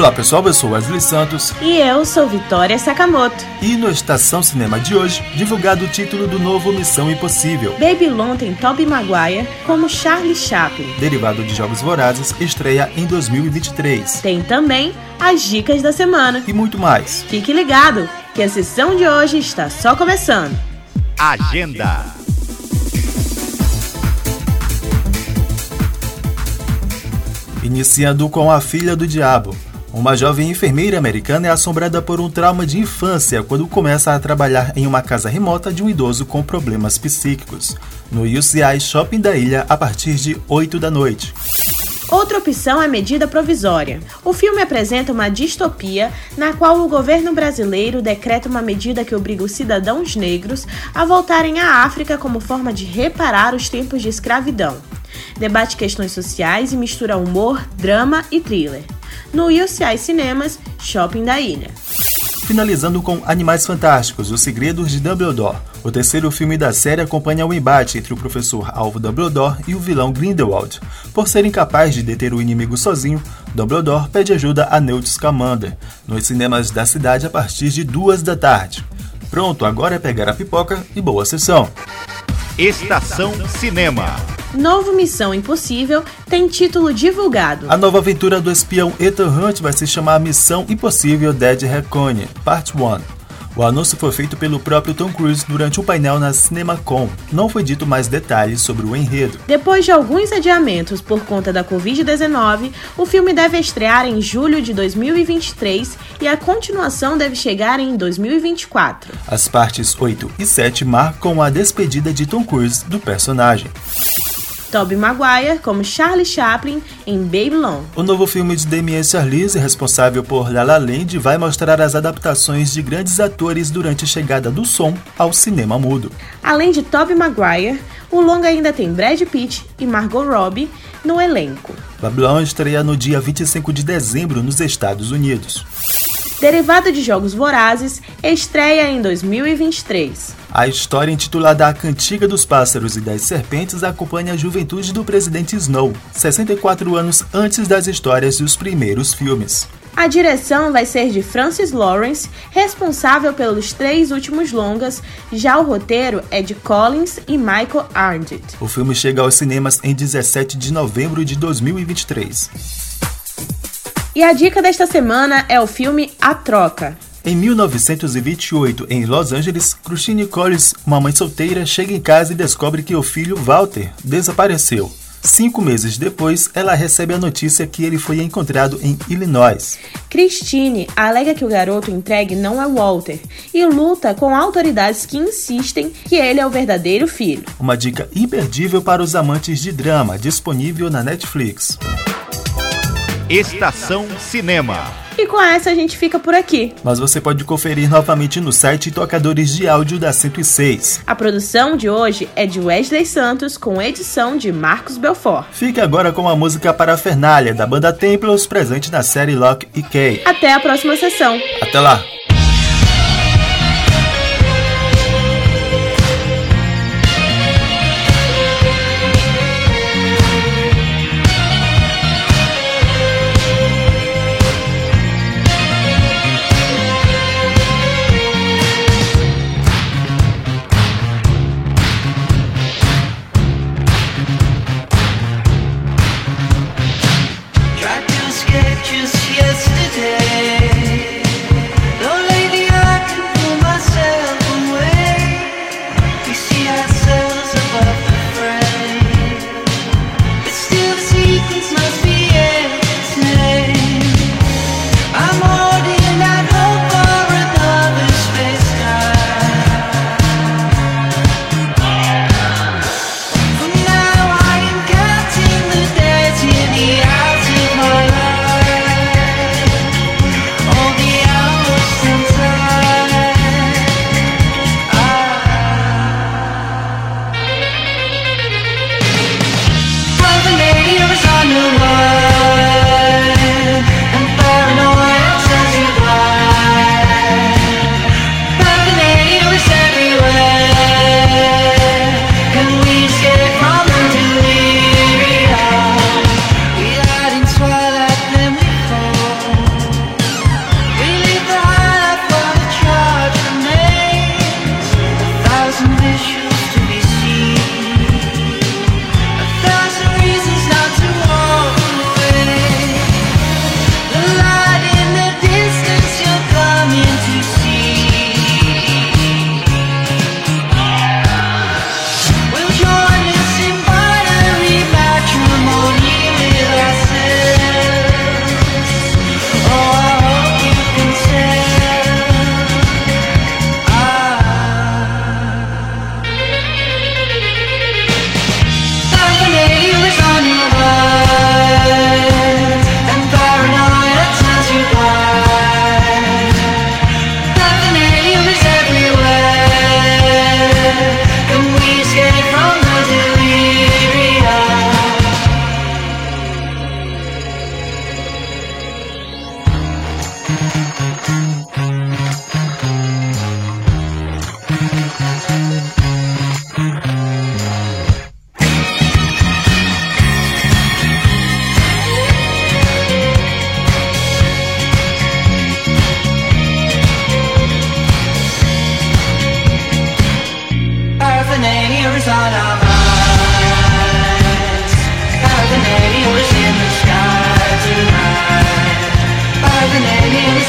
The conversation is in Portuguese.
Olá pessoal, eu sou Wesley Santos E eu sou Vitória Sakamoto. e no Estação Cinema de hoje, divulgado o título do novo Missão Impossível. Babylon tem Tobey Maguire como Charlie Chaplin. Derivado de Jogos Vorazes, estreia em 2023. Tem também as dicas da semana. E muito mais. Fique ligado, que a sessão de hoje está só começando. Agenda. Iniciando com A Filha do Diabo. Uma jovem enfermeira americana é assombrada por um trauma de infância quando começa a trabalhar em uma casa remota de um idoso com problemas psíquicos. No UCI Shopping da Ilha, a partir de 8 da noite. Outra opção é medida provisória. O filme apresenta uma distopia na qual o governo brasileiro decreta uma medida que obriga os cidadãos negros a voltarem à África como forma de reparar os tempos de escravidão. Debate questões sociais e mistura humor, drama e thriller. No UCI Cinemas, Shopping da Ilha. Finalizando com Animais Fantásticos, Os Segredos de Dumbledore. O terceiro filme da série acompanha o embate entre o professor Alvo Dumbledore e o vilão Grindelwald. Por ser incapaz de deter o inimigo sozinho, Dumbledore pede ajuda a Newt Scamander, nos cinemas da cidade a partir de duas da tarde. Pronto, agora é pegar a pipoca e boa sessão. Estação Cinema. Novo Missão Impossível tem título divulgado. A nova aventura do espião Ethan Hunt vai se chamar Missão Impossível Dead Reckoning, Part 1. O anúncio foi feito pelo próprio Tom Cruise durante um painel na CinemaCon. Não foi dito mais detalhes sobre o enredo. Depois de alguns adiamentos por conta da Covid-19, o filme deve estrear em julho de 2023 e a continuação deve chegar em 2024. As partes 8 e 7 marcam a despedida de Tom Cruise do personagem. Tobey Maguire como Charlie Chaplin em Babylon. O novo filme de Damien Charlize, responsável por La La Land, vai mostrar as adaptações de grandes atores durante a chegada do som ao cinema mudo. Além de Tobey Maguire, o longa ainda tem Brad Pitt e Margot Robbie no elenco. Babylon estreia no dia 25 de dezembro nos Estados Unidos. Derivado de Jogos Vorazes, estreia em 2023. A história intitulada A Cantiga dos Pássaros e das Serpentes acompanha a juventude do presidente Snow, 64 anos antes das histórias dos primeiros filmes. A direção vai ser de Francis Lawrence, responsável pelos três últimos longas, já o roteiro é de Collins e Michael Arndt. O filme chega aos cinemas em 17 de novembro de 2023. E a dica desta semana é o filme A Troca. Em 1928, em Los Angeles, Christine Collins, uma mãe solteira, chega em casa e descobre que o filho Walter desapareceu. Cinco meses depois, ela recebe a notícia que ele foi encontrado em Illinois. Christine alega que o garoto entregue não é Walter e luta com autoridades que insistem que ele é o verdadeiro filho. Uma dica imperdível para os amantes de drama, disponível na Netflix. Estação Cinema. E com essa a gente fica por aqui. Mas você pode conferir novamente no site e tocadores de áudio da 106. A produção de hoje é de Wesley Santos com edição de Marcos Belfort. Fique agora com a música Parafernália da banda Templos presente na série Lock e Key. Até a próxima sessão. Até lá! resonating